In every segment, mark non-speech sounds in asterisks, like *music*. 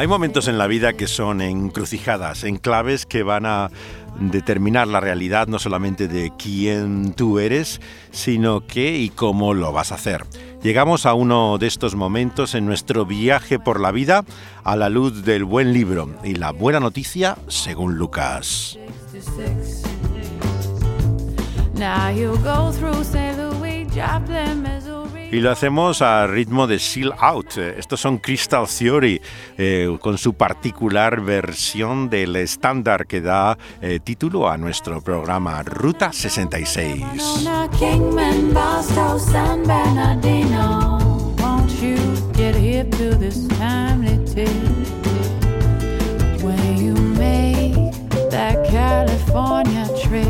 Hay momentos en la vida que son encrucijadas, enclaves que van a determinar la realidad no solamente de quién tú eres, sino qué y cómo lo vas a hacer. Llegamos a uno de estos momentos en nuestro viaje por la vida a la luz del buen libro y la buena noticia según Lucas. Y lo hacemos a ritmo de Seal Out. Estos son Crystal Theory, eh, con su particular versión del estándar que da eh, título a nuestro programa Ruta 66. California trip,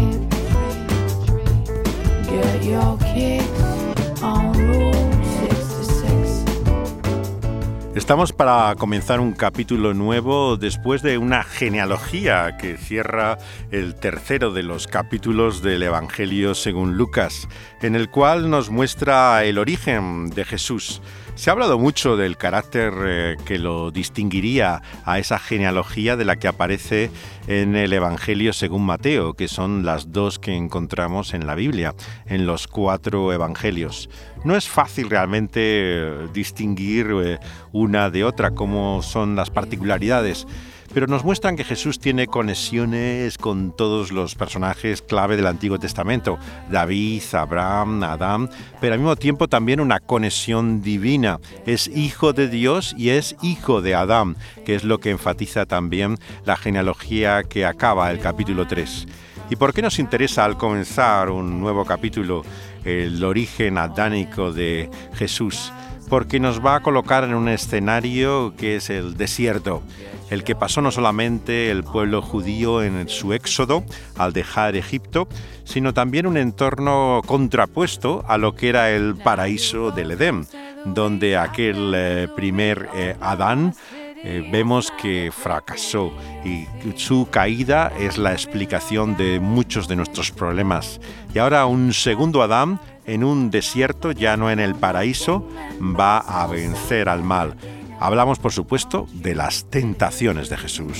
Estamos para comenzar un capítulo nuevo después de una genealogía que cierra el tercero de los capítulos del Evangelio según Lucas, en el cual nos muestra el origen de Jesús. Se ha hablado mucho del carácter eh, que lo distinguiría a esa genealogía de la que aparece en el Evangelio según Mateo, que son las dos que encontramos en la Biblia, en los cuatro Evangelios. No es fácil realmente eh, distinguir eh, una de otra, cómo son las particularidades pero nos muestran que Jesús tiene conexiones con todos los personajes clave del Antiguo Testamento, David, Abraham, Adán, pero al mismo tiempo también una conexión divina. Es hijo de Dios y es hijo de Adán, que es lo que enfatiza también la genealogía que acaba el capítulo 3. ¿Y por qué nos interesa al comenzar un nuevo capítulo el origen adánico de Jesús? Porque nos va a colocar en un escenario que es el desierto el que pasó no solamente el pueblo judío en su éxodo al dejar Egipto, sino también un entorno contrapuesto a lo que era el paraíso del Edén, donde aquel eh, primer eh, Adán eh, vemos que fracasó y su caída es la explicación de muchos de nuestros problemas. Y ahora un segundo Adán en un desierto, ya no en el paraíso, va a vencer al mal. Hablamos, por supuesto, de las tentaciones de Jesús.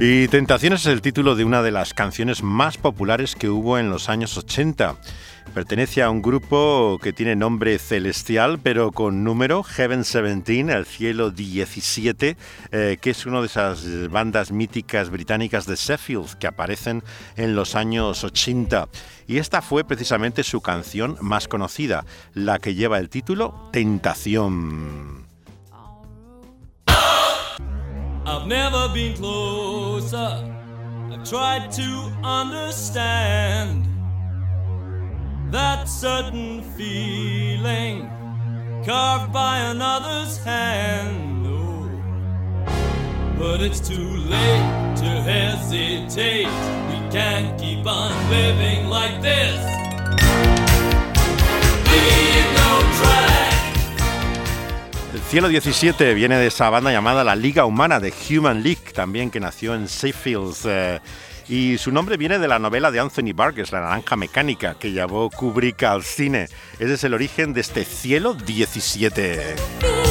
Y Tentaciones es el título de una de las canciones más populares que hubo en los años 80. Pertenece a un grupo que tiene nombre celestial, pero con número, Heaven 17, el cielo 17, eh, que es una de esas bandas míticas británicas de Sheffield que aparecen en los años 80. Y esta fue precisamente su canción más conocida, la que lleva el título Tentación. I've tried to understand. That certain feeling carved by another's hand. Oh, but it's too late to hesitate. We can't keep on living like this. Leave no track. El Cielo 17 viene de esa banda llamada la Liga Humana de Human League, también que nació en Sheffield. Eh, y su nombre viene de la novela de Anthony Burgess, La Naranja Mecánica, que llevó Kubrick al cine. Ese es el origen de este Cielo 17.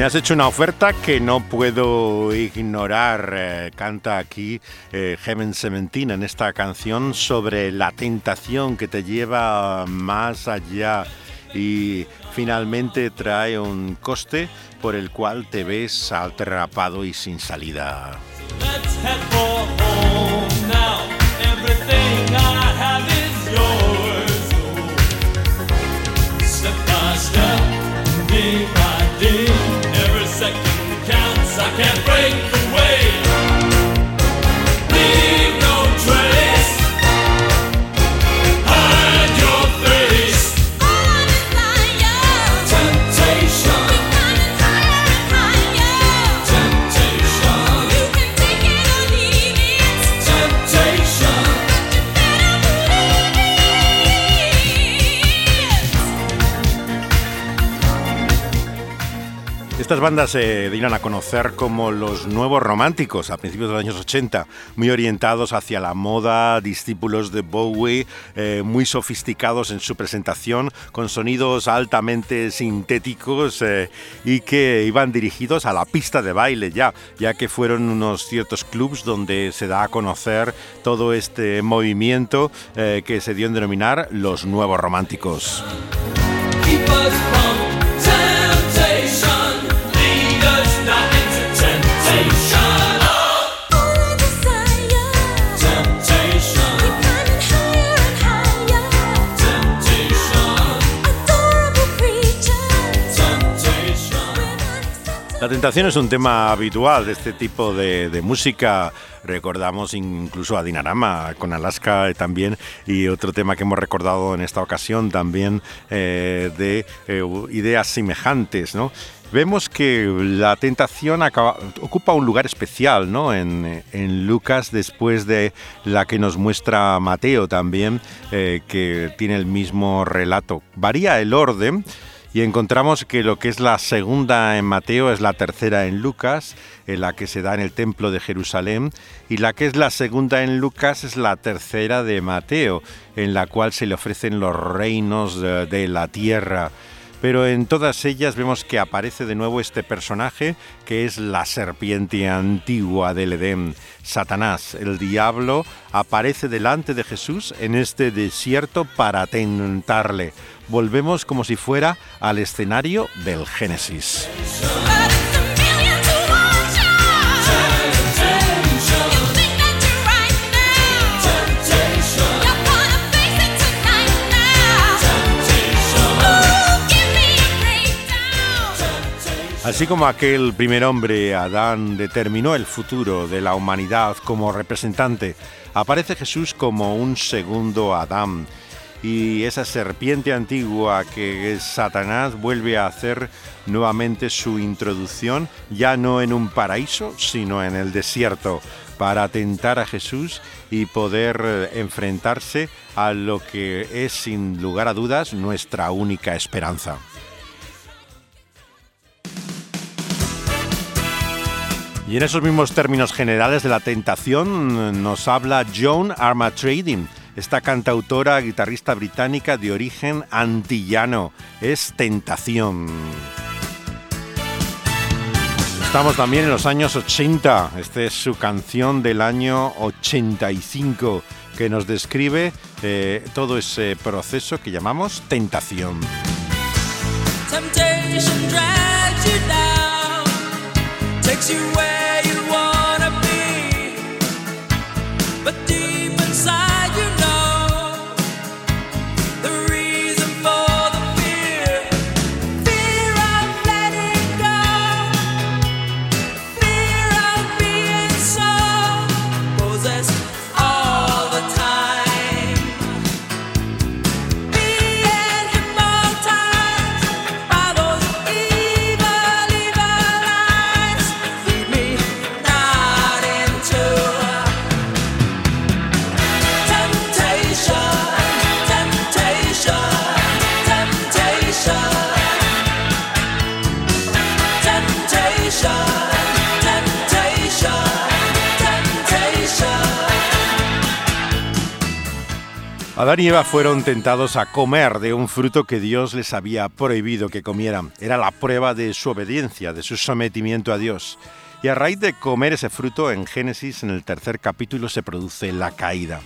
Me has hecho una oferta que no puedo ignorar. Eh, canta aquí eh, Heaven Seventeen en esta canción sobre la tentación que te lleva más allá y finalmente trae un coste por el cual te ves atrapado y sin salida. Can't break Estas bandas se dieron a conocer como los nuevos románticos a principios de los años 80, muy orientados hacia la moda, discípulos de Bowie, eh, muy sofisticados en su presentación, con sonidos altamente sintéticos eh, y que iban dirigidos a la pista de baile ya, ya que fueron unos ciertos clubs donde se da a conocer todo este movimiento eh, que se dio en denominar los nuevos románticos. Tentación es un tema habitual de este tipo de, música. Recordamos incluso a Dinarama con Alaska también y otro tema que hemos recordado en esta ocasión también eh, de eh, ideas semejantes, ¿no? Vemos que la tentación ocupa un lugar especial ¿no? en, Lucas después de la que nos muestra Mateo también, eh, que tiene el mismo relato. Varía el orden, y encontramos que lo que es la segunda en Mateo es la tercera en Lucas, en la que se da en el templo de Jerusalén, y la que es la segunda en Lucas es la tercera de Mateo, en la cual se le ofrecen los reinos de, la tierra pero en todas ellas vemos que aparece de nuevo este personaje que es la serpiente antigua del Edén. Satanás, el diablo, aparece delante de Jesús en este desierto para tentarle volvemos como si fuera al escenario del Génesis. Así como aquel primer hombre, Adán, determinó el futuro de la humanidad como representante, aparece Jesús como un segundo Adán, y esa serpiente antigua que es Satanás vuelve a hacer nuevamente su introducción ya no en un paraíso, sino en el desierto, para tentar a Jesús y poder eh, enfrentarse a lo que es sin lugar a dudas nuestra única esperanza. Y en esos mismos términos generales de la tentación nos habla Joan Armatrading esta cantautora, guitarrista británica de origen antillano, es Tentación. Estamos también en los años 80. Esta es su canción del año 85 que nos describe eh, todo ese proceso que llamamos tentación. Adán y Eva fueron tentados a comer de un fruto que Dios les había prohibido que comieran. Era la prueba de su obediencia, de su sometimiento a Dios. Y a raíz de comer ese fruto, en Génesis, en el tercer capítulo, se produce la caída.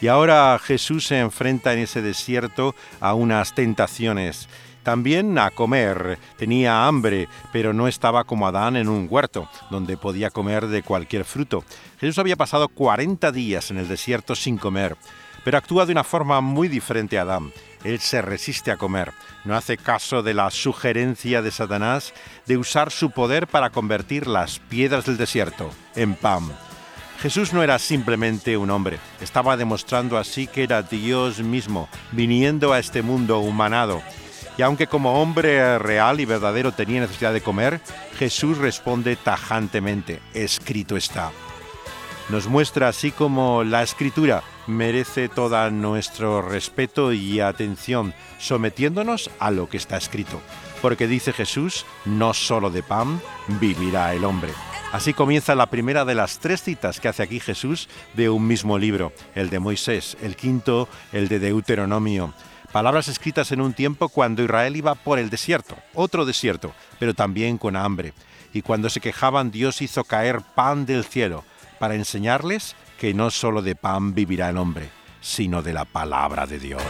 Y ahora Jesús se enfrenta en ese desierto a unas tentaciones. También a comer. Tenía hambre, pero no estaba como Adán en un huerto, donde podía comer de cualquier fruto. Jesús había pasado 40 días en el desierto sin comer pero actúa de una forma muy diferente a Adán. Él se resiste a comer, no hace caso de la sugerencia de Satanás de usar su poder para convertir las piedras del desierto en pan. Jesús no era simplemente un hombre, estaba demostrando así que era Dios mismo, viniendo a este mundo humanado. Y aunque como hombre real y verdadero tenía necesidad de comer, Jesús responde tajantemente, escrito está. Nos muestra así como la escritura merece todo nuestro respeto y atención, sometiéndonos a lo que está escrito. Porque dice Jesús, no solo de pan vivirá el hombre. Así comienza la primera de las tres citas que hace aquí Jesús de un mismo libro, el de Moisés, el quinto, el de Deuteronomio. Palabras escritas en un tiempo cuando Israel iba por el desierto, otro desierto, pero también con hambre. Y cuando se quejaban Dios hizo caer pan del cielo para enseñarles que no solo de pan vivirá el hombre, sino de la palabra de Dios.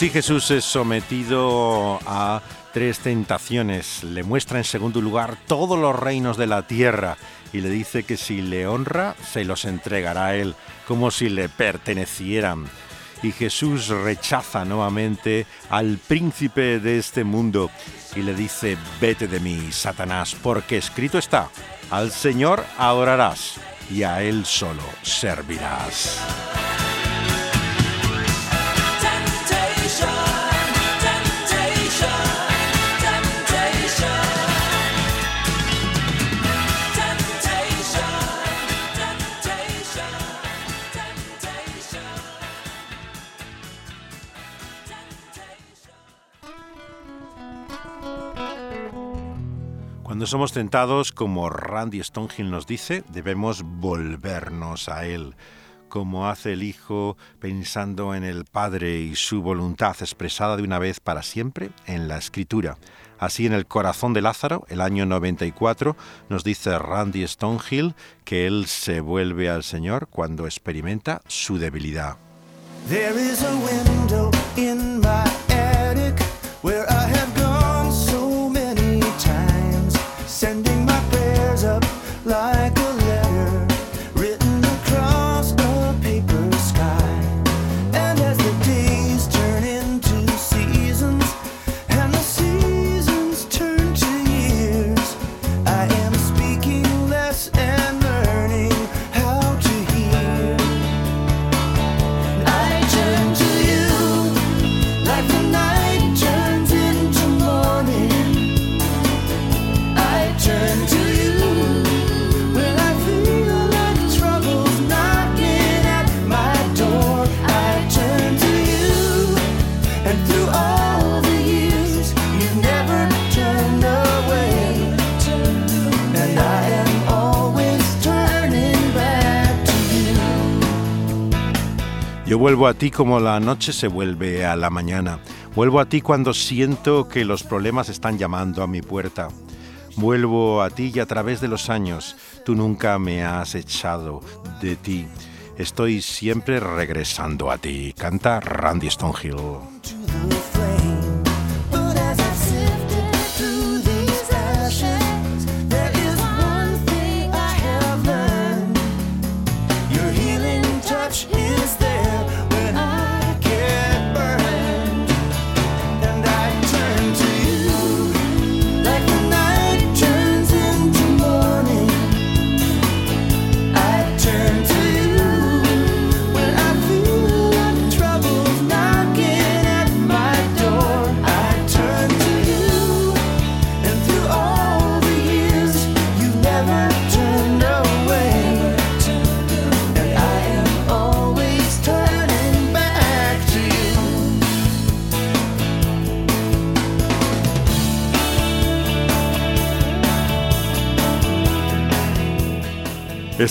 Así Jesús es sometido a tres tentaciones. Le muestra en segundo lugar todos los reinos de la tierra y le dice que si le honra, se los entregará a él, como si le pertenecieran. Y Jesús rechaza nuevamente al príncipe de este mundo y le dice, vete de mí, Satanás, porque escrito está, al Señor adorarás y a Él solo servirás. Cuando somos tentados, como Randy Stonehill nos dice, debemos volvernos a Él, como hace el Hijo pensando en el Padre y su voluntad expresada de una vez para siempre en la Escritura. Así en el corazón de Lázaro, el año 94, nos dice Randy Stonehill que él se vuelve al Señor cuando experimenta su debilidad. Yo vuelvo a ti como la noche se vuelve a la mañana. Vuelvo a ti cuando siento que los problemas están llamando a mi puerta. Vuelvo a ti y a través de los años tú nunca me has echado de ti. Estoy siempre regresando a ti. Canta Randy Stonehill.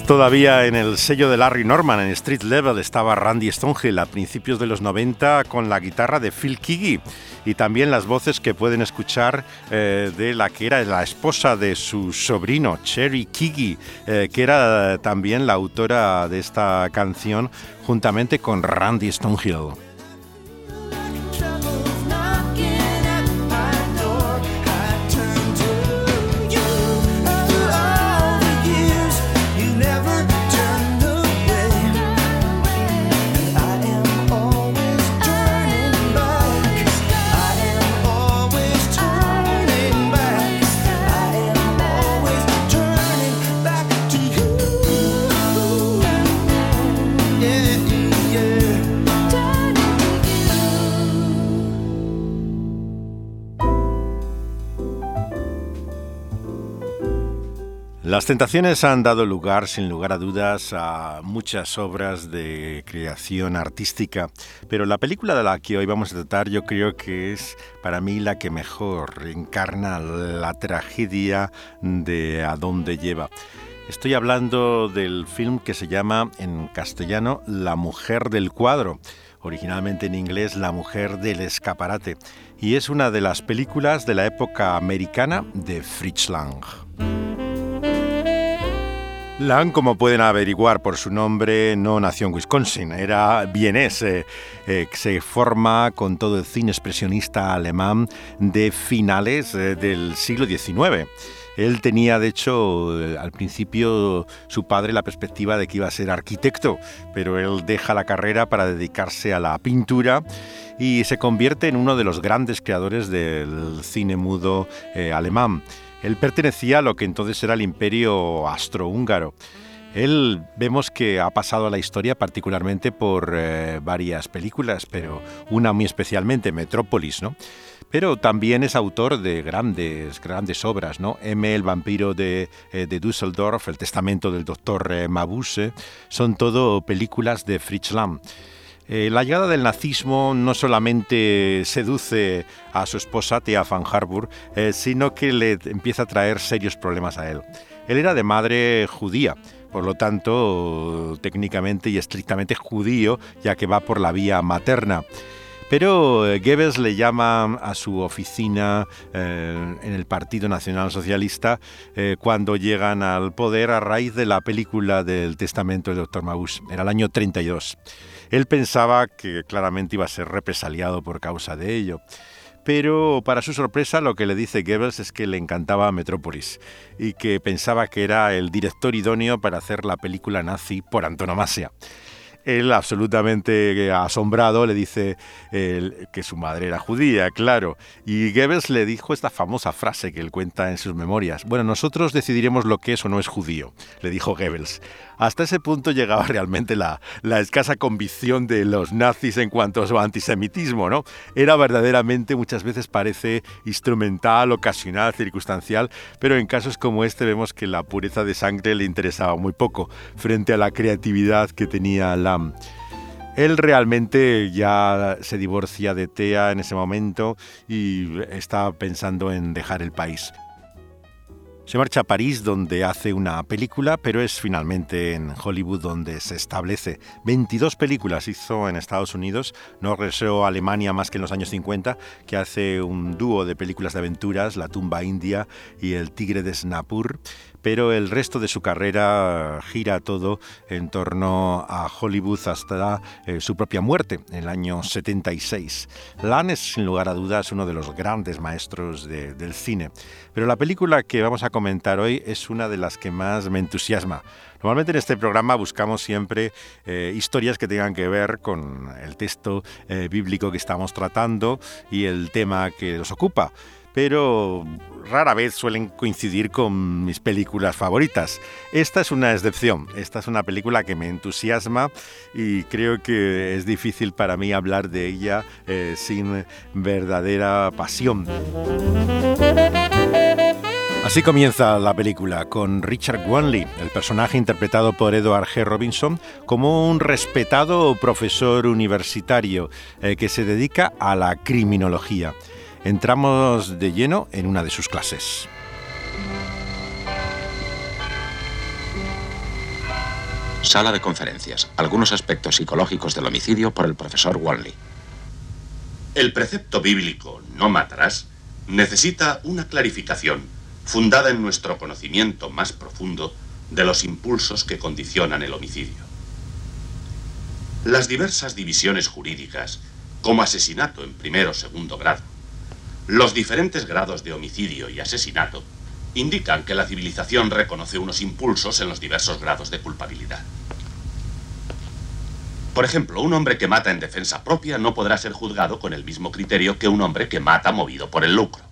Todavía en el sello de Larry Norman, en Street Level, estaba Randy Stonehill a principios de los 90 con la guitarra de Phil Kiggy y también las voces que pueden escuchar eh, de la que era la esposa de su sobrino, Cherry Kiggy, eh, que era también la autora de esta canción juntamente con Randy Stonehill. Las tentaciones han dado lugar, sin lugar a dudas, a muchas obras de creación artística, pero la película de la que hoy vamos a tratar yo creo que es para mí la que mejor encarna la tragedia de a dónde lleva. Estoy hablando del film que se llama en castellano La mujer del cuadro, originalmente en inglés La mujer del escaparate, y es una de las películas de la época americana de Fritz Lang. Lang, como pueden averiguar por su nombre, no nació en Wisconsin, era vienés. Eh, eh, se forma con todo el cine expresionista alemán de finales eh, del siglo XIX. Él tenía, de hecho, al principio su padre la perspectiva de que iba a ser arquitecto, pero él deja la carrera para dedicarse a la pintura y se convierte en uno de los grandes creadores del cine mudo alemán. Él pertenecía a lo que entonces era el imperio astrohúngaro. Él vemos que ha pasado a la historia particularmente por eh, varias películas, pero una muy especialmente, Metrópolis, ¿no? Pero también es autor de grandes, grandes obras, ¿no? M, el vampiro de, eh, de Düsseldorf, El testamento del doctor eh, Mabuse, son todo películas de Fritz Lang. Eh, la llegada del nazismo no solamente seduce a su esposa, Tia van Harburg, eh, sino que le empieza a traer serios problemas a él. Él era de madre judía, por lo tanto, técnicamente y estrictamente judío, ya que va por la vía materna. Pero eh, Goebbels le llama a su oficina en el Partido Nacional Socialista cuando llegan al poder a raíz de la película del testamento del Dr. Mabuse. Era el año 32. Él pensaba que claramente iba a ser represaliado por causa de ello. Pero para su sorpresa lo que le dice Goebbels es que le encantaba Metrópolis y que pensaba que era el director idóneo para hacer la película nazi por antonomasia. Él, absolutamente asombrado, le dice que su madre era judía, claro. Y Goebbels le dijo esta famosa frase que él cuenta en sus memorias. Bueno, nosotros decidiremos lo que es o no es judío, le dijo Goebbels. Hasta ese punto llegaba *laughs* realmente la, la escasa convicción de los nazis en cuanto a su antisemitismo, ¿no? Era verdaderamente, muchas veces parece instrumental, ocasional, circunstancial, pero en casos como este vemos que la pureza de sangre le interesaba muy poco frente a la creatividad que tenía Él realmente ya se divorcia de Tea en ese momento y está pensando en dejar el país. Se marcha a París donde hace una película, pero es finalmente en Hollywood donde se establece. 22 películas hizo en Estados Unidos, no regresó a Alemania más que en los años 50, que hace un dúo de películas de aventuras, La tumba india y El tigre de Snapur pero el resto de su carrera gira todo en torno a Hollywood hasta eh, su propia muerte en el año 76. Lan es sin lugar a dudas uno de los grandes maestros del cine, pero la película que vamos a comentar hoy es una de las que más me entusiasma. Normalmente en este programa buscamos siempre eh, historias que tengan que ver con el texto eh, bíblico que estamos tratando y el tema que nos ocupa pero rara vez suelen coincidir con mis películas favoritas. Esta es una excepción, esta es una película que me entusiasma y creo que es difícil para mí hablar de ella eh, sin verdadera pasión. Así comienza la película con Richard Wanley, el personaje interpretado por Edward G. Robinson, como un respetado profesor universitario eh, que se dedica a la criminología entramos de lleno en una de sus clases. Sala de conferencias. Algunos aspectos psicológicos del homicidio por el profesor Wanley. El precepto bíblico no matarás necesita una clarificación fundada en nuestro conocimiento más profundo de los impulsos que condicionan el homicidio. Las diversas divisiones jurídicas, como asesinato en primero o segundo grado, los diferentes grados de homicidio y asesinato, indican que la civilización reconoce unos impulsos en los diversos grados de culpabilidad. Por ejemplo, un hombre que mata en defensa propia no podrá ser juzgado con el mismo criterio que un hombre que mata movido por el lucro.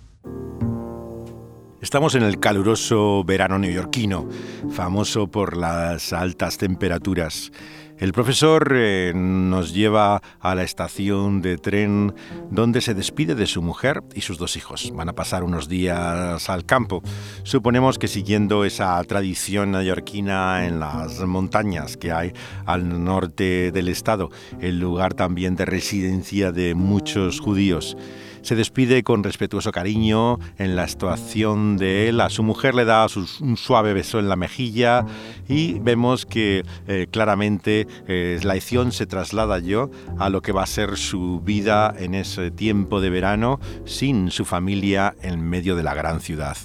Estamos en el caluroso verano neoyorquino, famoso por las altas temperaturas. El profesor eh, nos lleva a la estación de tren donde se despide de su mujer y sus dos hijos. Van a pasar unos días al campo. Suponemos que siguiendo esa tradición neoyorquina en las montañas que hay al norte del estado, el lugar también de residencia de muchos judíos se despide con respetuoso cariño en la actuación de él. A su mujer le da un suave beso en la mejilla y vemos que eh, claramente eh, la acción se traslada yo a lo que va a ser su vida en ese tiempo de verano sin su familia en medio de la gran ciudad.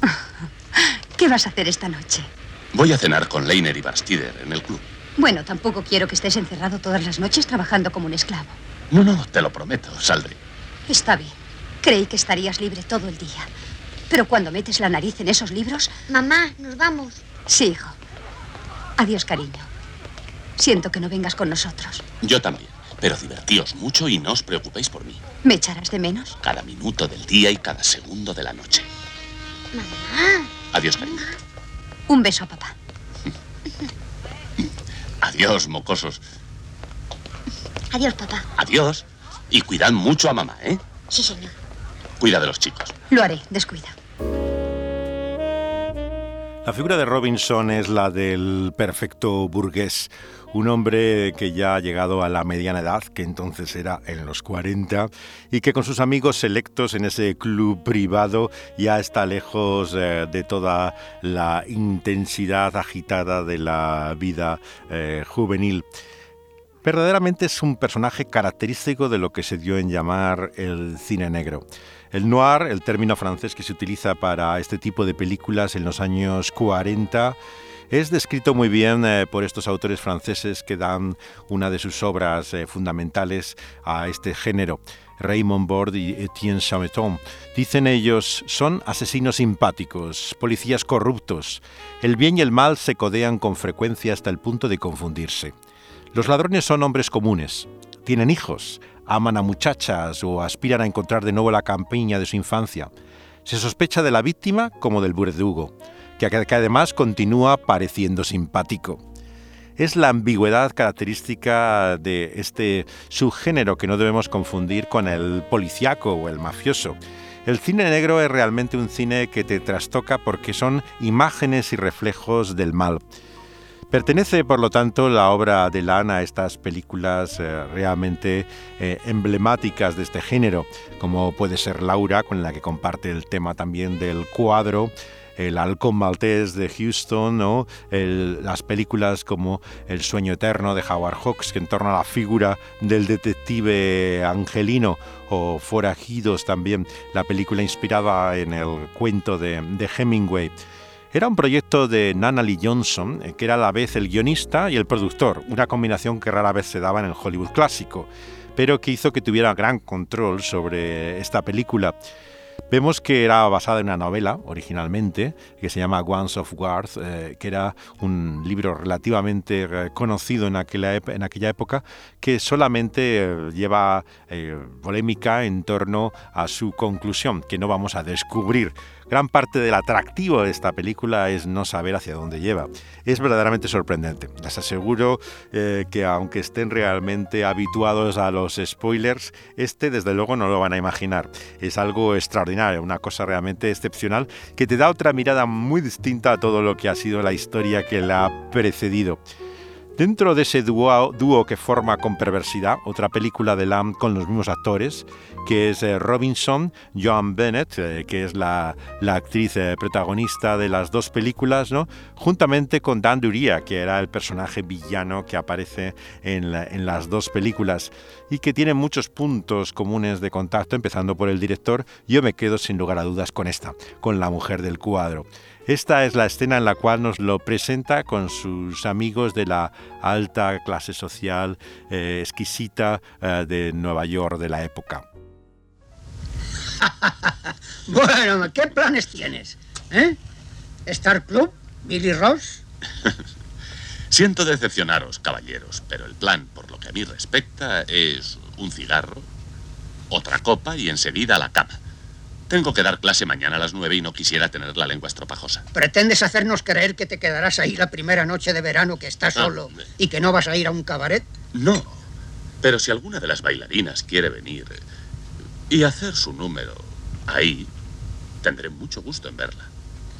*laughs* ¿Qué vas a hacer esta noche? Voy a cenar con Leiner y Bastider en el club. Bueno, tampoco quiero que estés encerrado todas las noches trabajando como un esclavo. No, no, te lo prometo, saldré. Está bien. Creí que estarías libre todo el día. Pero cuando metes la nariz en esos libros... Mamá, nos vamos. Sí, hijo. Adiós, cariño. Siento que no vengas con nosotros. Yo también. Pero divertíos mucho y no os preocupéis por mí. ¿Me echarás de menos? Cada minuto del día y cada segundo de la noche. Mamá. Adiós, cariño. Un beso a papá. Adiós, mocosos. Adiós, papá. Adiós. Y cuidad mucho a mamá, ¿eh? Sí, señor. Cuida de los chicos. Lo haré, descuida. La figura de Robinson es la del perfecto burgués, un hombre que ya ha llegado a la mediana edad, que entonces era en los 40, y que con sus amigos selectos en ese club privado ya está lejos eh, de toda la intensidad agitada de la vida eh, juvenil. Verdaderamente es un personaje característico de lo que se dio en llamar el cine negro. El noir, el término francés que se utiliza para este tipo de películas en los años 40, es descrito muy bien eh, por estos autores franceses que dan una de sus obras eh, fundamentales a este género. Raymond Bord y Etienne Chameton. Dicen ellos, son asesinos simpáticos, policías corruptos. El bien y el mal se codean con frecuencia hasta el punto de confundirse. Los ladrones son hombres comunes, tienen hijos, aman a muchachas o aspiran a encontrar de nuevo la campiña de su infancia. Se sospecha de la víctima como del verdugo, que además continúa pareciendo simpático. Es la ambigüedad característica de este subgénero que no debemos confundir con el policiaco o el mafioso. El cine negro es realmente un cine que te trastoca porque son imágenes y reflejos del mal. Pertenece, por lo tanto, la obra de Lana a estas películas eh, realmente eh, emblemáticas de este género, como puede ser Laura, con la que comparte el tema también del cuadro, el halcón maltés de Houston o las películas como El sueño eterno de Howard Hawks, que en torno a la figura del detective angelino, o Forajidos también, la película inspirada en el cuento de, de Hemingway. Era un proyecto de Nana Lee Johnson, eh, que era a la vez el guionista y el productor, una combinación que rara vez se daba en el Hollywood clásico, pero que hizo que tuviera gran control sobre esta película. Vemos que era basada en una novela originalmente, que se llama Once of Worth, eh, que era un libro relativamente eh, conocido en aquella, en aquella época, que solamente lleva polémica en torno a su conclusión, que no vamos a descubrir Gran parte del atractivo de esta película es no saber hacia dónde lleva. Es verdaderamente sorprendente. Les aseguro eh, que aunque estén realmente habituados a los spoilers, este desde luego no lo van a imaginar. Es algo extraordinario, una cosa realmente excepcional que te da otra mirada muy distinta a todo lo que ha sido la historia que la ha precedido. Dentro de ese dúo, que forma con perversidad, otra película de Lamb con los mismos actores, que es eh, Robinson, Joan Bennett, eh, que es la, actriz eh, protagonista de las dos películas, ¿no? juntamente con Dan Duria, que era el personaje villano que aparece en, en las dos películas y que tiene muchos puntos comunes de contacto, empezando por el director. Yo me quedo sin lugar a dudas con esta, con la mujer del cuadro. Esta es la escena en la cual nos lo presenta con sus amigos de la alta clase social eh, exquisita eh, de Nueva York de la época. *laughs* Bueno, ¿qué planes tienes? ¿Eh? ¿Star Club? ¿Billy Ross? *laughs* Siento decepcionaros, caballeros, pero el plan, por lo que a mí respecta, es un cigarro, otra copa y enseguida a la cama. Tengo que dar clase mañana a las nueve y no quisiera tener la lengua estropajosa. ¿Pretendes hacernos creer que te quedarás ahí la primera noche de verano que estás Ah, solo y que no vas a ir a un cabaret? No, pero si alguna de las bailarinas quiere venir eh, y hacer su número ahí, tendré mucho gusto en verla.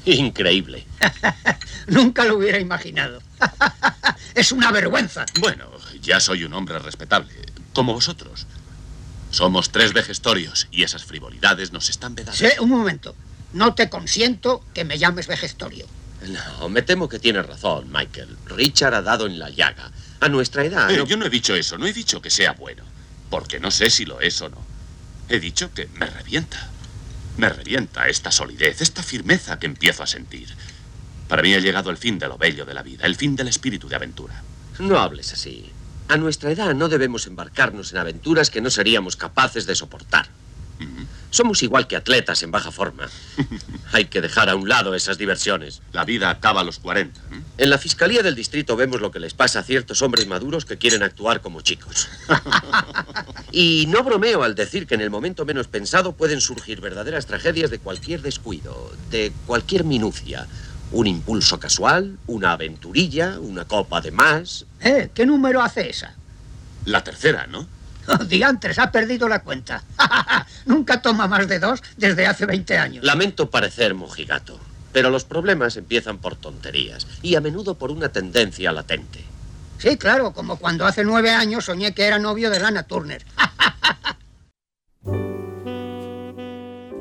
Increíble. *laughs* Nunca lo hubiera imaginado. *laughs* es una vergüenza. Bueno, ya soy un hombre respetable, como vosotros. Somos tres vejestorios y esas frivolidades nos están vedadas. Sí, un momento. No te consiento que me llames vejestorio. No, me temo que tienes razón, Michael. Richard ha dado en la llaga. A nuestra edad. Eh, no- Yo no he dicho eso, no he dicho que sea bueno, porque no sé si lo es o no. He dicho que me revienta. Me revienta esta solidez, esta firmeza que empiezo a sentir. Para mí ha llegado el fin de lo bello de la vida, el fin del espíritu de aventura. No hables así. A nuestra edad no debemos embarcarnos en aventuras que no seríamos capaces de soportar. Somos igual que atletas en baja forma. *laughs* Hay que dejar a un lado esas diversiones. La vida acaba a los 40. ¿eh? En la Fiscalía del Distrito vemos lo que les pasa a ciertos hombres maduros que quieren actuar como chicos. *laughs* Y no bromeo al decir que en el momento menos pensado pueden surgir verdaderas tragedias de cualquier descuido, de cualquier minucia. Un impulso casual, una aventurilla, una copa de más. ¿Eh? ¿Qué número hace esa? La tercera, ¿no? *laughs* Oh, diantres, ha perdido la cuenta. *laughs* Nunca toma más de dos desde hace 20 años. Lamento parecer mojigato, pero los problemas empiezan por tonterías y a menudo por una tendencia latente. Sí, claro, como cuando hace nueve años soñé que era novio de Lana Turner. *laughs*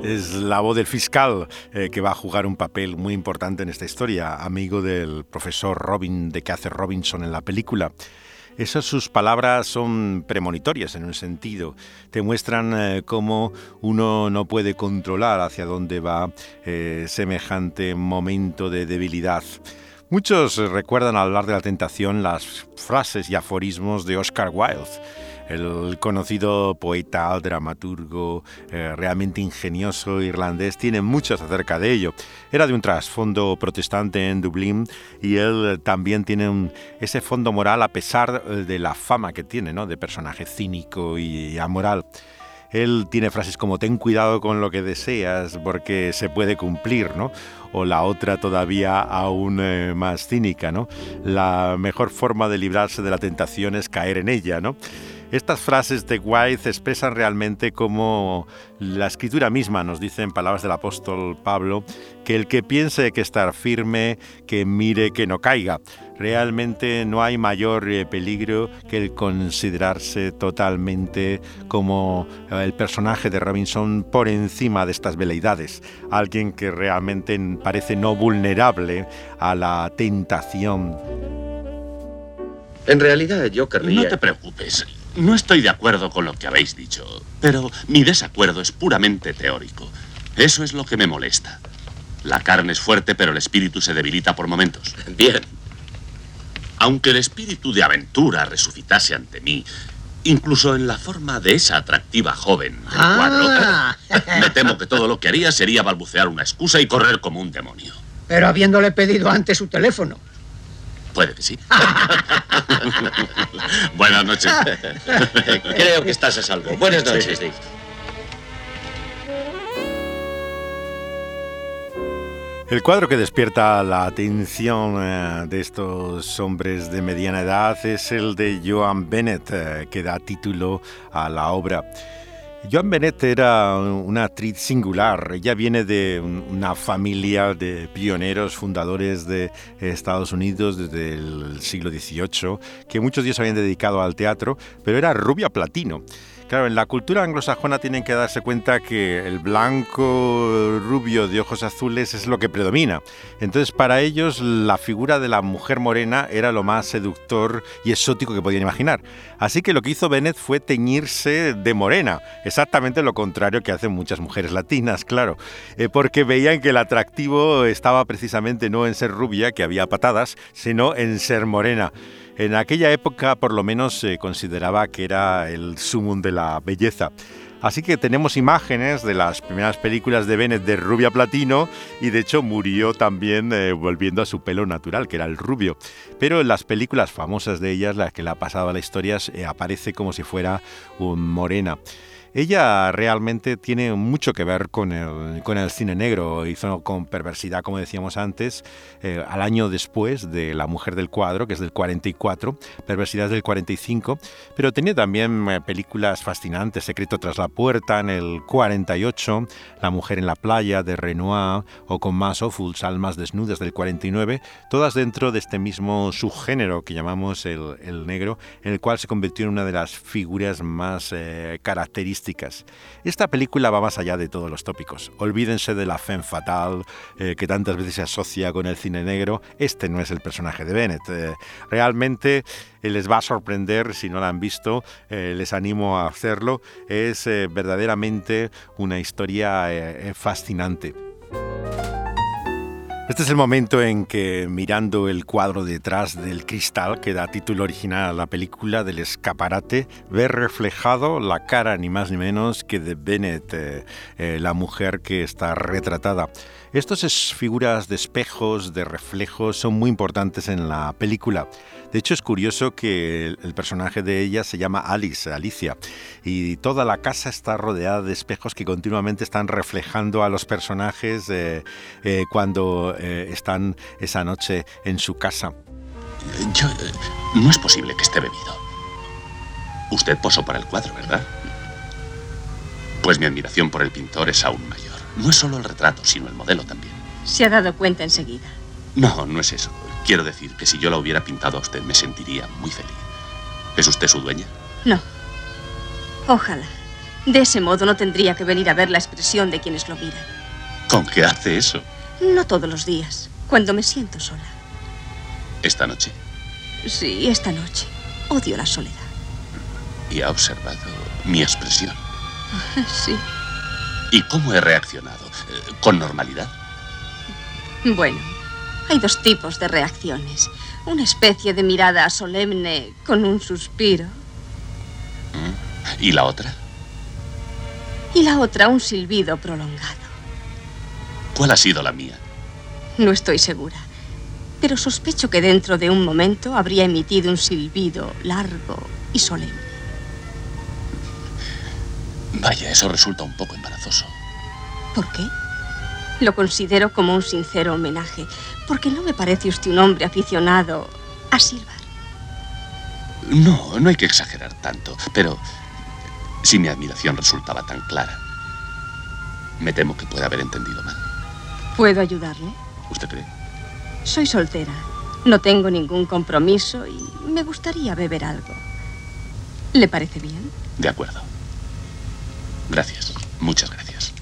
Es la voz del fiscal eh, que va a jugar un papel muy importante en esta historia, amigo del profesor Robin de que hace Robinson en la película. Esas sus palabras son premonitorias en un sentido. Te muestran eh, cómo uno no puede controlar hacia dónde va eh, semejante momento de debilidad. Muchos recuerdan al hablar de la tentación las frases y aforismos de Oscar Wilde, el conocido poeta, dramaturgo, eh, realmente ingenioso irlandés, tiene muchos acerca de ello. Era de un trasfondo protestante en Dublín y él también tiene ese fondo moral a pesar de la fama que tiene, ¿no? de personaje cínico y amoral. Él tiene frases como ten cuidado con lo que deseas porque se puede cumplir, ¿no? O la otra todavía aún eh, más cínica, ¿no? La mejor forma de librarse de la tentación es caer en ella, ¿no? Estas frases de White expresan realmente como la escritura misma nos dice en palabras del apóstol Pablo que el que piense que estar firme, que mire que no caiga. Realmente no hay mayor eh, peligro que el considerarse totalmente como eh, el personaje de Robinson por encima de estas veleidades. Alguien que realmente parece no vulnerable a la tentación. En realidad yo querría... No te preocupes. No estoy de acuerdo con lo que habéis dicho, pero mi desacuerdo es puramente teórico. Eso es lo que me molesta. La carne es fuerte, pero el espíritu se debilita por momentos. Bien. Aunque el espíritu de aventura resucitase ante mí, incluso en la forma de esa atractiva joven del Ah. cuadro, *laughs* me temo que todo lo que haría sería balbucear una excusa y correr como un demonio. Pero habiéndole pedido antes su teléfono. Puede que sí. *laughs* Buenas noches. *laughs* Creo que estás a salvo. Buenas noches, Dick. El cuadro que despierta la atención eh, de estos hombres de mediana edad es el de Joan Bennett, eh, que da título a la obra. Joan Bennett era una actriz singular. Ella viene de una familia de pioneros, fundadores de Estados Unidos desde el siglo XVIII, que muchos días habían dedicado al teatro, pero era rubia platino. Claro, en la cultura anglosajona tienen que darse cuenta que el blanco rubio de ojos azules es lo que predomina. Entonces, para ellos, la figura de la mujer morena era lo más seductor y exótico que podían imaginar. Así que lo que hizo Bennett fue teñirse de morena, exactamente lo contrario que hacen muchas mujeres latinas, claro, eh, porque veían que el atractivo estaba precisamente no en ser rubia, que había patadas, sino en ser morena. En aquella época por lo menos se consideraba que era el sumum de la belleza. Así que tenemos imágenes de las primeras películas de Bennett de rubia platino y de hecho murió también eh, volviendo a su pelo natural, que era el rubio. Pero en las películas famosas de ellas, las que le ha pasado a la historia, aparece como si fuera un morena. Ella realmente tiene mucho que ver con el, con el cine negro, hizo con perversidad, como decíamos antes, eh, al año después de La Mujer del Cuadro, que es del 44, Perversidad del 45, pero tenía también eh, películas fascinantes, Secreto tras la puerta en el 48, La Mujer en la playa de Renoir o con más Awfuls, Almas desnudas del 49, todas dentro de este mismo subgénero que llamamos el, el negro, en el cual se convirtió en una de las figuras más eh, características esta película va más allá de todos los tópicos. Olvídense de la femme fatal eh, que tantas veces se asocia con el cine negro. Este no es el personaje de Bennett. Eh, realmente eh, les va a sorprender si no la han visto. les animo a hacerlo. Es verdaderamente una historia fascinante. Este es el momento en que, mirando el cuadro detrás del cristal que da título original a la película del escaparate, ve reflejado la cara ni más ni menos que de Bennett, eh, eh, la mujer que está retratada. Estas figuras de espejos, de reflejos, son muy importantes en la película. De hecho, es curioso que el, personaje de ella se llama Alice, Alicia, y toda la casa está rodeada de espejos que continuamente están reflejando a los personajes eh, eh, cuando eh, están esa noche en su casa. Yo, no es posible que esté bebido. Usted posó para el cuadro, ¿verdad? Pues mi admiración por el pintor es aún mayor. No es solo el retrato, sino el modelo también. Se ha dado cuenta enseguida. No, no es eso. Quiero decir que si yo la hubiera pintado a usted me sentiría muy feliz. ¿Es usted su dueña? No. Ojalá. De ese modo no tendría que venir a ver la expresión de quienes lo miran. ¿Con qué hace eso? No todos los días, cuando me siento sola. ¿Esta noche? Sí, esta noche. Odio la soledad. ¿Y ha observado mi expresión? *laughs* Sí. ¿Y cómo he reaccionado? ¿Con normalidad? Bueno, hay dos tipos de reacciones. Una especie de mirada solemne con un suspiro. ¿Mm? ¿Y la otra? Y la otra un silbido prolongado. ¿Cuál ha sido la mía? No estoy segura. Pero sospecho que dentro de un momento habría emitido un silbido largo y solemne. Vaya, eso resulta un poco embarazoso. ¿Por qué? Lo considero como un sincero homenaje, porque no me parece usted un hombre aficionado a silbar. No, no hay que exagerar tanto, pero si mi admiración resultaba tan clara, me temo que pueda haber entendido mal. ¿Puedo ayudarle? ¿Usted cree? Soy soltera, no tengo ningún compromiso y me gustaría beber algo. ¿Le parece bien? De acuerdo. Gracias, muchas gracias.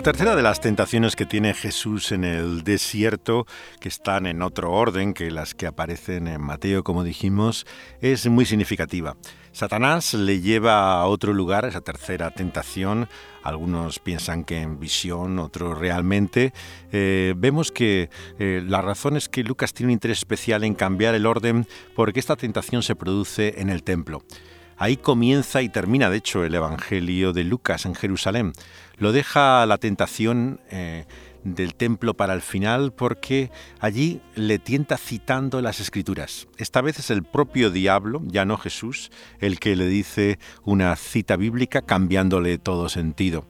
La tercera de las tentaciones que tiene Jesús en el desierto, que están en otro orden que las que aparecen en Mateo, como dijimos, es muy significativa. Satanás le lleva a otro lugar, esa tercera tentación, algunos piensan que en visión, otros realmente. Eh, vemos que eh, la razón es que Lucas tiene un interés especial en cambiar el orden porque esta tentación se produce en el templo. Ahí comienza y termina, de hecho, el Evangelio de Lucas en Jerusalén. Lo deja la tentación eh, del templo para el final porque allí le tienta citando las escrituras. Esta vez es el propio diablo, ya no Jesús, el que le dice una cita bíblica cambiándole todo sentido.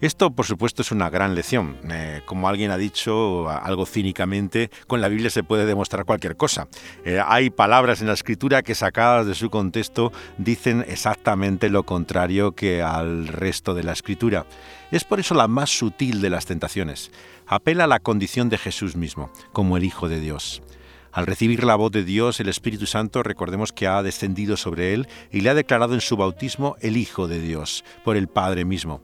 Esto, por supuesto, es una gran lección. Eh, como alguien ha dicho algo cínicamente, con la Biblia se puede demostrar cualquier cosa. Eh, hay palabras en la Escritura que sacadas de su contexto dicen exactamente lo contrario que al resto de la Escritura. Es por eso la más sutil de las tentaciones. Apela a la condición de Jesús mismo, como el Hijo de Dios. Al recibir la voz de Dios, el Espíritu Santo, recordemos que ha descendido sobre él y le ha declarado en su bautismo el Hijo de Dios, por el Padre mismo.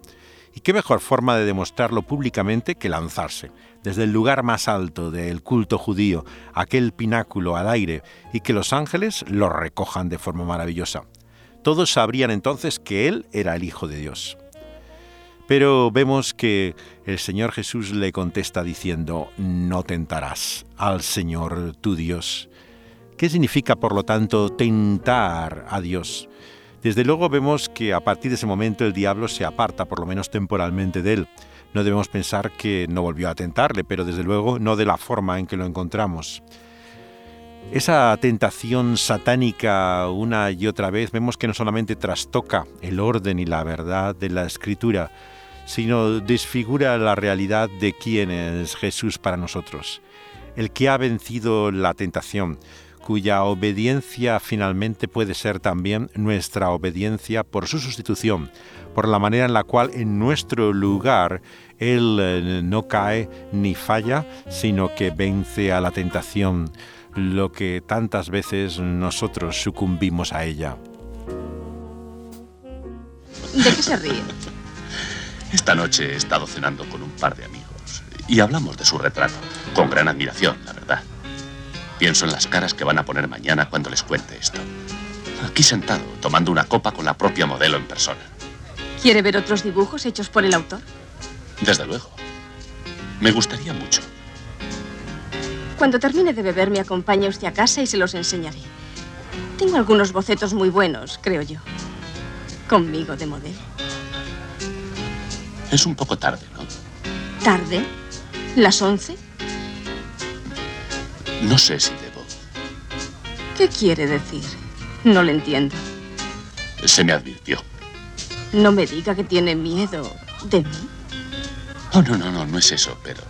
¿Y qué mejor forma de demostrarlo públicamente que lanzarse, desde el lugar más alto del culto judío, aquel pináculo al aire, y que los ángeles lo recojan de forma maravillosa? Todos sabrían entonces que Él era el Hijo de Dios. Pero vemos que el Señor Jesús le contesta diciendo, no tentarás al Señor tu Dios. ¿Qué significa, por lo tanto, tentar a Dios? Desde luego vemos que a partir de ese momento el diablo se aparta, por lo menos temporalmente, de él. No debemos pensar que no volvió a tentarle, pero desde luego no de la forma en que lo encontramos. Esa tentación satánica una y otra vez vemos que no solamente trastoca el orden y la verdad de la escritura, sino desfigura la realidad de quién es Jesús para nosotros, el que ha vencido la tentación, cuya obediencia finalmente puede ser también nuestra obediencia por su sustitución, por la manera en la cual en nuestro lugar Él eh, no cae ni falla, sino que vence a la tentación, lo que tantas veces nosotros sucumbimos a ella. ¿De qué se ríe? Esta noche he estado cenando con un par de amigos y hablamos de su retrato, con gran admiración, la verdad. Pienso en las caras que van a poner mañana cuando les cuente esto. Aquí sentado, tomando una copa con la propia modelo en persona. ¿Quiere ver otros dibujos hechos por el autor? Desde luego. Me gustaría mucho. Cuando termine de beber, me acompaña usted a casa y se los enseñaré. Tengo algunos bocetos muy buenos, creo yo. Conmigo de modelo. Es un poco tarde, ¿no? ¿Tarde? ¿Las once? No sé si debo. ¿Qué quiere decir? No le entiendo. Se me advirtió. No me diga que tiene miedo de mí. Oh, no, no, no, no es eso, pero...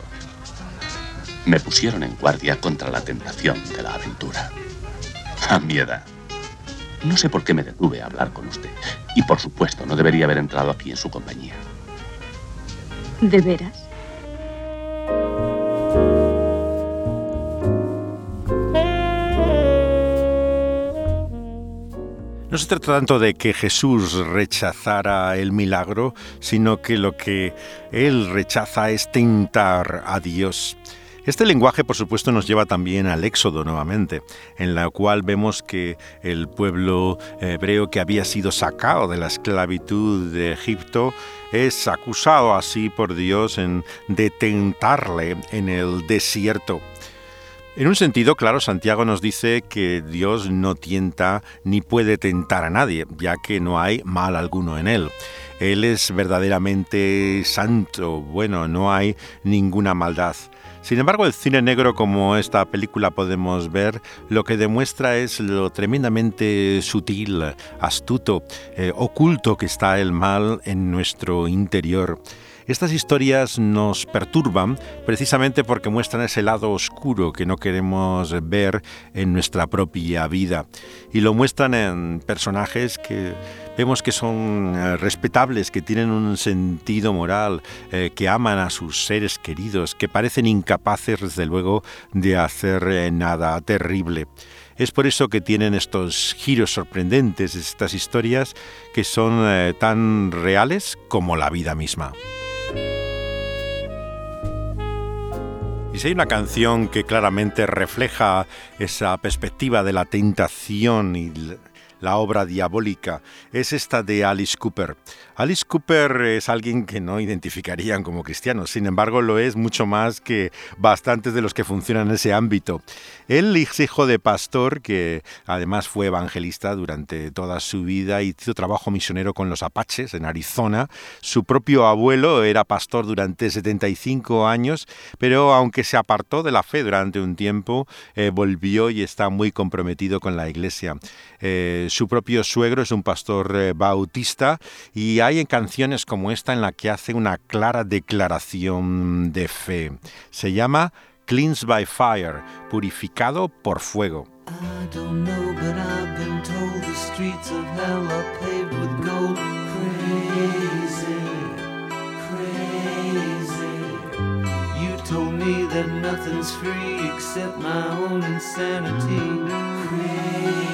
Me pusieron en guardia contra la tentación de la aventura. A mi edad. No sé por qué me detuve a hablar con usted. Y por supuesto, no debería haber entrado aquí en su compañía. ¿De veras? No se trata tanto de que Jesús rechazara el milagro, sino que lo que él rechaza es tentar a Dios. Este lenguaje, por supuesto, nos lleva también al Éxodo nuevamente, en la cual vemos que el pueblo hebreo que había sido sacado de la esclavitud de Egipto es acusado así por Dios en, de tentarle en el desierto. En un sentido, claro, Santiago nos dice que Dios no tienta ni puede tentar a nadie, ya que no hay mal alguno en él. Él es verdaderamente santo, bueno, no hay ninguna maldad. Sin embargo, el cine negro, como esta película podemos ver, lo que demuestra es lo tremendamente sutil, astuto, eh, oculto que está el mal en nuestro interior. Estas historias nos perturban precisamente porque muestran ese lado oscuro que no queremos ver en nuestra propia vida y lo muestran en personajes que vemos que son eh, respetables, que tienen un sentido moral, eh, que aman a sus seres queridos, que parecen incapaces, desde luego, de hacer eh, nada terrible. Es por eso que tienen estos giros sorprendentes, estas historias que son tan reales como la vida misma. Y si hay una canción que claramente refleja esa perspectiva de la tentación y la obra diabólica, es esta de Alice Cooper. Alice Cooper es alguien que no identificarían como cristiano, sin embargo lo es mucho más que bastantes de los que funcionan en ese ámbito. Él es hijo de pastor que además fue evangelista durante toda su vida y hizo trabajo misionero con los apaches en Arizona. Su propio abuelo era pastor durante 75 años, pero aunque se apartó de la fe durante un tiempo, eh, volvió y está muy comprometido con la iglesia. Eh, su propio suegro es un pastor eh, bautista y hay en canciones como esta en la que hace una clara declaración de fe. Se llama Cleansed by Fire, purificado por fuego. that nothing's free except my own insanity.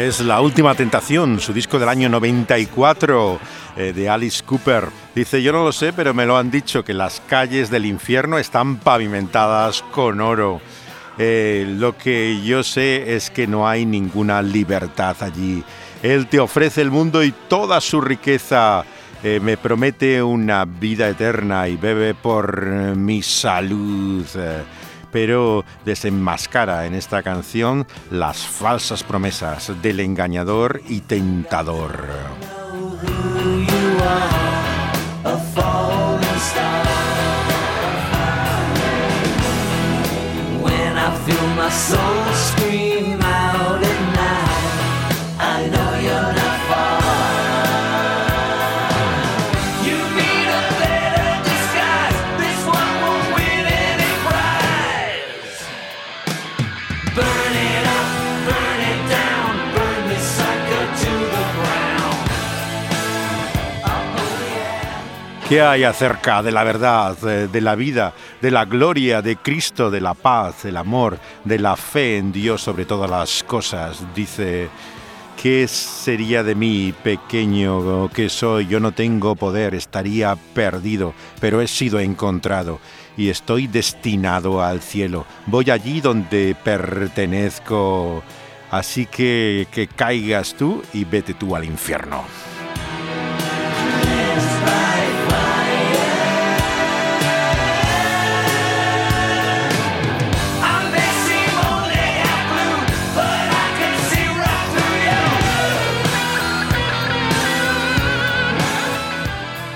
Es La Última Tentación, su disco del año 94 eh, de Alice Cooper. Dice, yo no lo sé, pero me lo han dicho, que las calles del infierno están pavimentadas con oro. Eh, lo que yo sé es que no hay ninguna libertad allí. Él te ofrece el mundo y toda su riqueza. Eh, me promete una vida eterna y bebe por mi salud. Pero desenmascara en esta canción las falsas promesas del engañador y tentador. ¿Qué hay acerca de la verdad, de, de la vida, de la gloria de Cristo, de la paz, del amor, de la fe en Dios sobre todas las cosas? Dice, ¿qué sería de mí, pequeño que soy? Yo no tengo poder, estaría perdido, pero he sido encontrado y estoy destinado al cielo. Voy allí donde pertenezco. Así que que caigas tú y vete tú al infierno.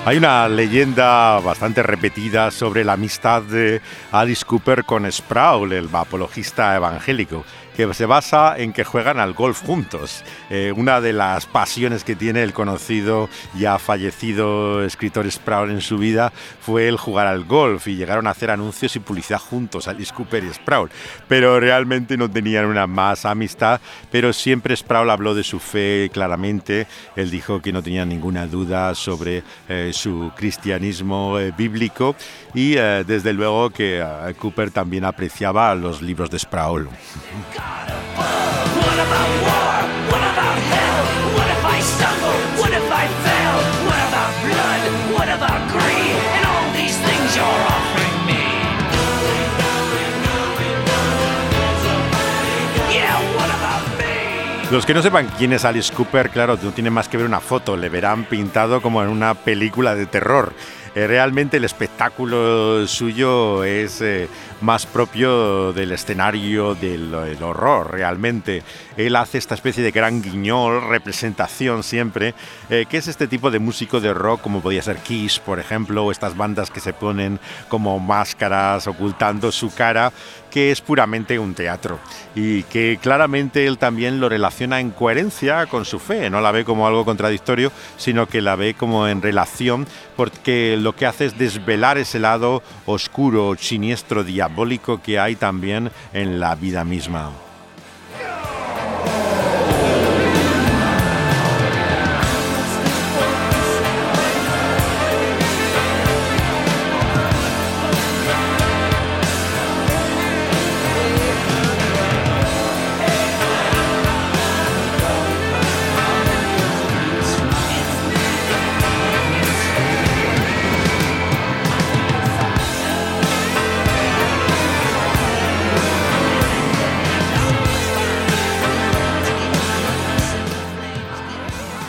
Hay una leyenda bastante repetida sobre la amistad de Alice Cooper con Sproul, el apologista evangélico, que se basa en que juegan al golf juntos. Eh, una de las pasiones que tiene el conocido, ya fallecido escritor Sproul en su vida fue el jugar al golf y llegaron a hacer anuncios y publicidad juntos, Alice Cooper y Sproul. Pero realmente no tenían una más amistad, pero siempre Sproul habló de su fe claramente. Él dijo que no tenía ninguna duda sobre eh, su cristianismo eh, bíblico y desde luego que Cooper también apreciaba los libros de Sproul. *laughs* Los que no sepan quién es Alice Cooper, claro, no tienen más que ver una foto, le verán pintado como en una película de terror. Eh, realmente el espectáculo suyo es eh, más propio del escenario del, del horror, realmente. Él hace esta especie de gran guiñol, representación siempre, eh, que es este tipo de músico de rock, como podía ser Kiss, por ejemplo, o estas bandas que se ponen como máscaras ocultando su cara, que es puramente un teatro y que claramente él también lo relaciona en coherencia con su fe, no la ve como algo contradictorio, sino que la ve como en relación porque lo que hace es desvelar ese lado oscuro, siniestro, diabólico que hay también en la vida misma.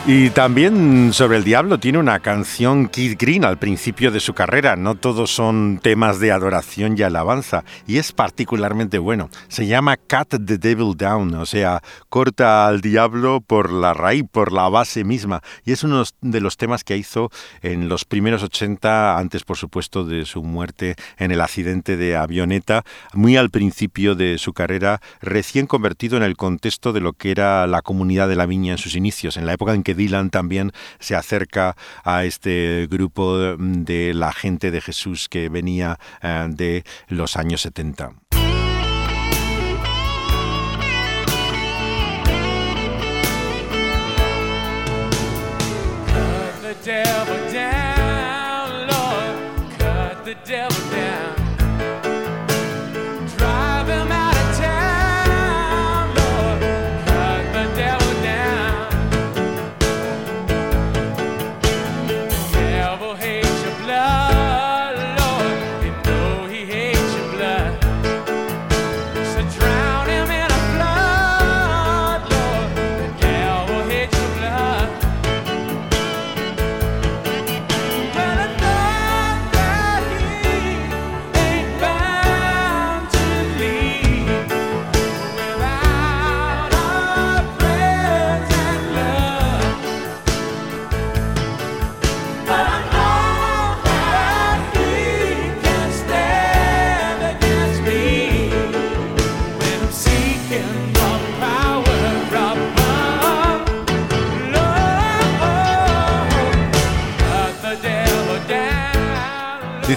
Y también sobre el diablo tiene una canción Keith Green al principio de su carrera. No todos son temas de adoración y alabanza, y es particularmente bueno. Se llama Cut the Devil Down, o sea, corta al diablo por la raíz, por la base misma. Y es uno de los temas que hizo en los primeros 80, antes por supuesto de su muerte en el accidente de avioneta, muy al principio de su carrera, recién convertido en el contexto de lo que era la comunidad de la viña en sus inicios, en la época en que Dylan también se acerca a este grupo de la gente de Jesús que venía eh, de los años 70.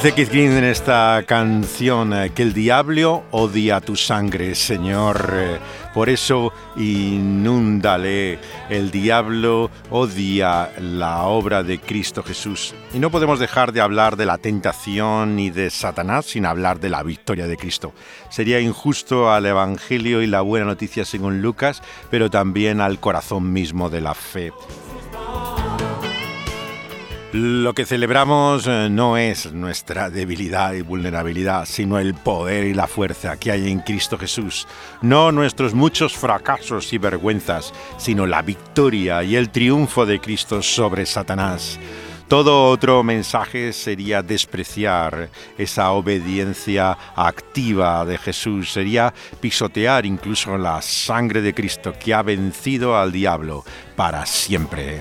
Dice Keith Green en esta canción eh, que el diablo odia tu sangre, Señor. eh, Por eso inúndale. El diablo odia la obra de Cristo Jesús. Y no podemos dejar de hablar de la tentación ni de Satanás sin hablar de la victoria de Cristo. Sería injusto al Evangelio y la buena noticia según Lucas, pero también al corazón mismo de la fe. Lo que celebramos eh, no es nuestra debilidad y vulnerabilidad, sino el poder y la fuerza que hay en Cristo Jesús. No nuestros muchos fracasos y vergüenzas, sino la victoria y el triunfo de Cristo sobre Satanás. Todo otro mensaje sería despreciar esa obediencia activa de Jesús, sería pisotear incluso la sangre de Cristo que ha vencido al diablo para siempre.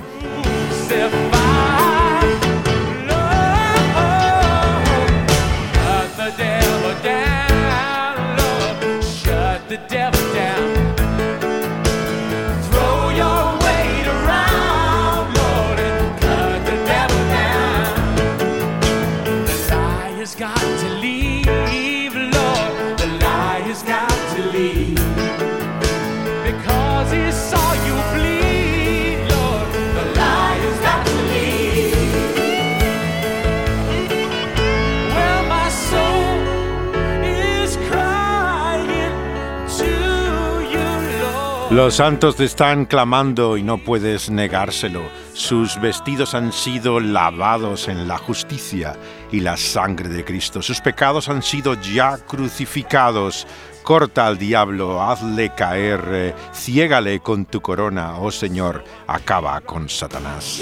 Los santos te están clamando y no puedes negárselo. Sus vestidos han sido lavados en la justicia y la sangre de Cristo. Sus pecados han sido ya crucificados. Corta al diablo, hazle caer, eh, ciégale con tu corona, oh Señor, acaba con Satanás.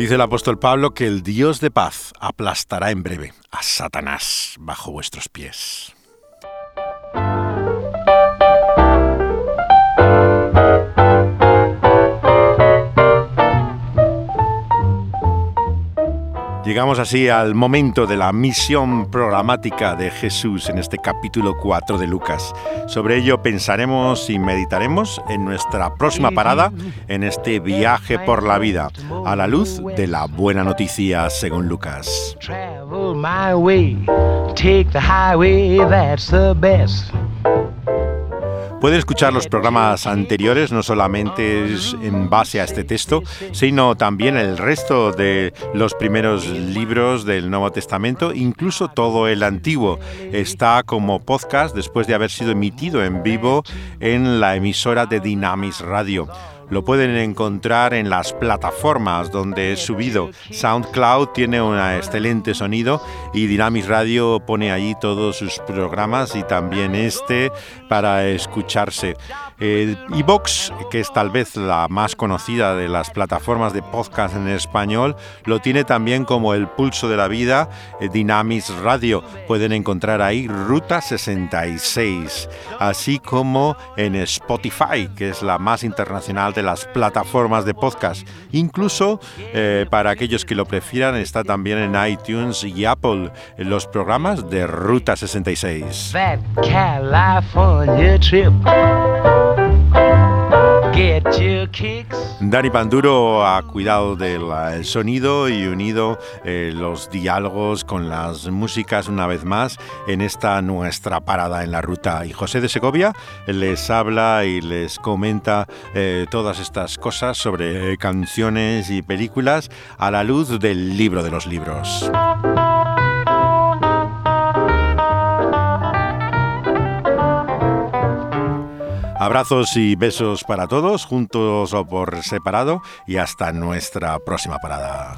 Dice el apóstol Pablo que el Dios de paz aplastará en breve a Satanás bajo vuestros pies. Llegamos así al momento de la misión programática de Jesús en este capítulo 4 de Lucas. Sobre ello pensaremos y meditaremos en nuestra próxima parada en este viaje por la vida, a la luz de la buena noticia según Lucas. Travel my way, take the highway, that's the best. Pueden escuchar los programas anteriores, no solamente en base a este texto, sino también el resto de los primeros libros del Nuevo Testamento, incluso todo el Antiguo. Está como podcast después de haber sido emitido en vivo en la emisora de Dynamis Radio. Lo pueden encontrar en las plataformas donde he subido. SoundCloud tiene un excelente sonido y Dynamis Radio pone allí todos sus programas y también este para escucharse. Eh, Evox, que es tal vez la más conocida de las plataformas de podcast en español, lo tiene también como el pulso de la vida, eh, Dynamis Radio. Pueden encontrar ahí Ruta 66, así como en Spotify, que es la más internacional de las plataformas de podcast. Incluso eh, para aquellos que lo prefieran, está también en iTunes y Apple los programas de Ruta 66. That California. Dani Panduro ha cuidado del eh, sonido y unido eh, los diálogos con las músicas una vez más en esta nuestra parada en la ruta. Y José de Segovia les habla y les comenta eh, todas estas cosas sobre canciones y películas a la luz del libro de los libros. Abrazos y besos para todos, juntos o por separado, y hasta nuestra próxima parada.